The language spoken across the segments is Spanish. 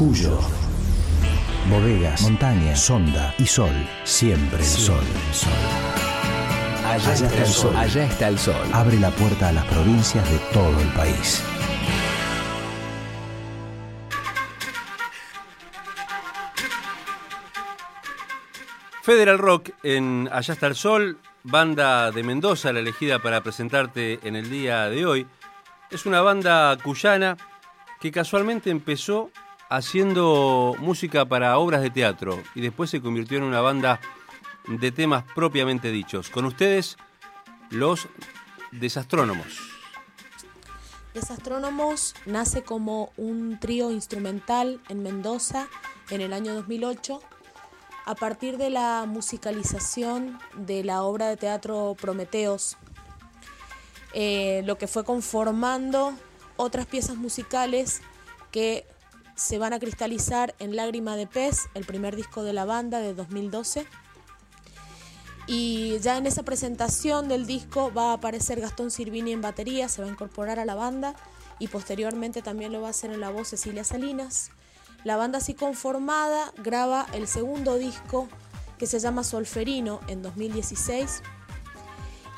Cuyo. Bodegas, montañas, sonda y sol. Siempre el sol. Allá, está el sol. Allá está el sol. Abre la puerta a las provincias de todo el país. Federal Rock en Allá está el Sol, banda de Mendoza, la elegida para presentarte en el día de hoy. Es una banda cuyana que casualmente empezó haciendo música para obras de teatro y después se convirtió en una banda de temas propiamente dichos. Con ustedes, los Desastrónomos. Desastrónomos nace como un trío instrumental en Mendoza en el año 2008 a partir de la musicalización de la obra de teatro Prometeos, eh, lo que fue conformando otras piezas musicales que se van a cristalizar en Lágrima de Pez, el primer disco de la banda de 2012. Y ya en esa presentación del disco va a aparecer Gastón Sirvini en batería, se va a incorporar a la banda y posteriormente también lo va a hacer en la voz Cecilia Salinas. La banda así conformada graba el segundo disco que se llama Solferino en 2016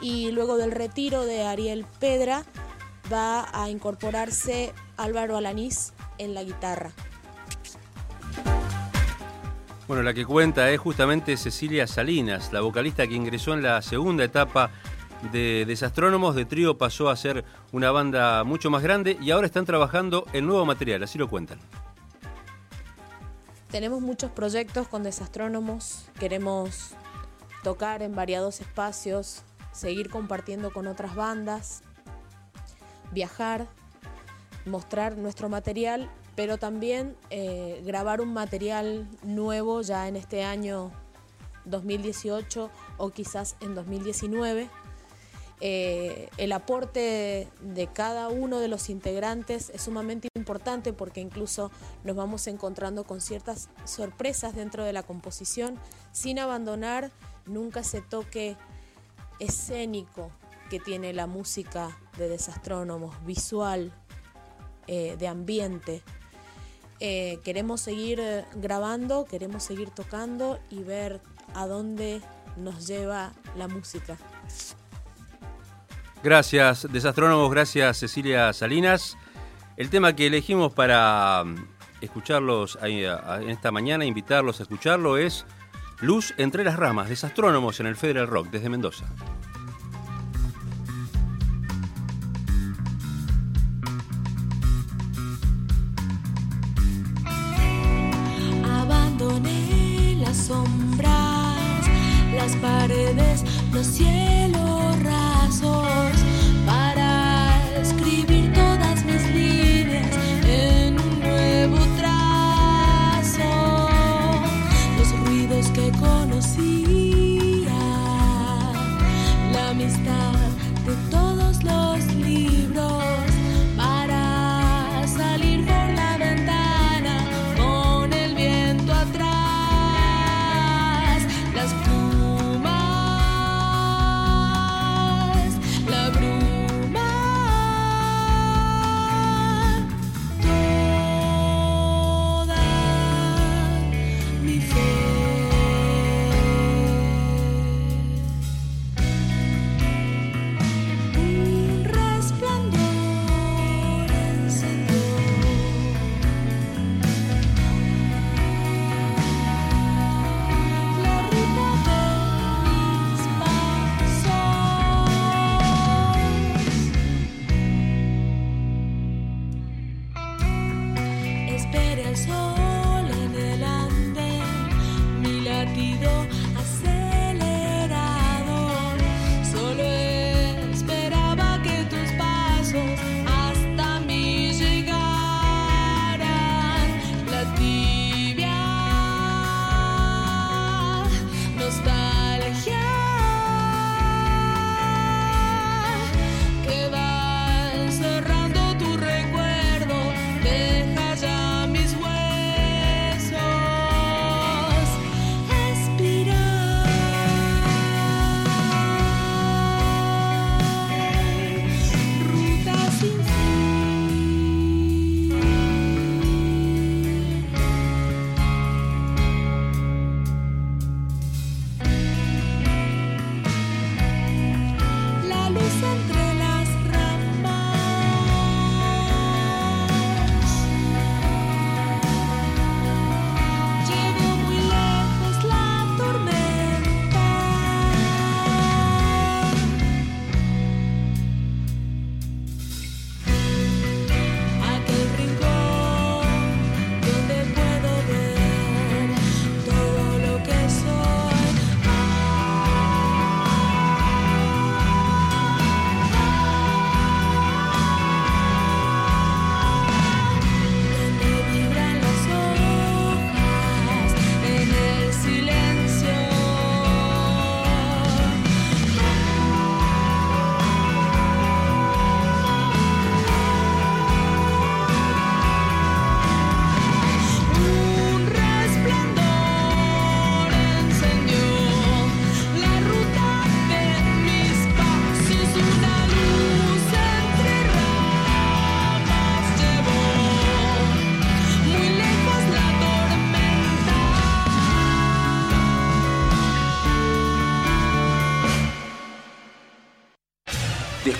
y luego del retiro de Ariel Pedra va a incorporarse Álvaro Alanís en la guitarra. Bueno, la que cuenta es justamente Cecilia Salinas, la vocalista que ingresó en la segunda etapa de Desastrónomos. De trío pasó a ser una banda mucho más grande y ahora están trabajando en nuevo material, así lo cuentan. Tenemos muchos proyectos con desastrónomos, queremos tocar en variados espacios, seguir compartiendo con otras bandas, viajar, mostrar nuestro material, pero también eh, grabar un material nuevo ya en este año 2018 o quizás en 2019 eh, el aporte de cada uno de los integrantes es sumamente importante porque incluso nos vamos encontrando con ciertas sorpresas dentro de la composición sin abandonar nunca ese toque escénico que tiene la música de desastrónomos, visual, eh, de ambiente. Eh, queremos seguir grabando, queremos seguir tocando y ver a dónde nos lleva la música. Gracias, desastrónomos, gracias Cecilia Salinas. El tema que elegimos para mm, escucharlos en esta mañana, invitarlos a escucharlo, es Luz entre las ramas, desastrónomos en el Federal Rock desde Mendoza. Las paredes, los cielos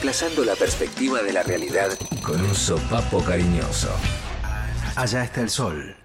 desplazando la perspectiva de la realidad con un sopapo cariñoso. Allá está el sol.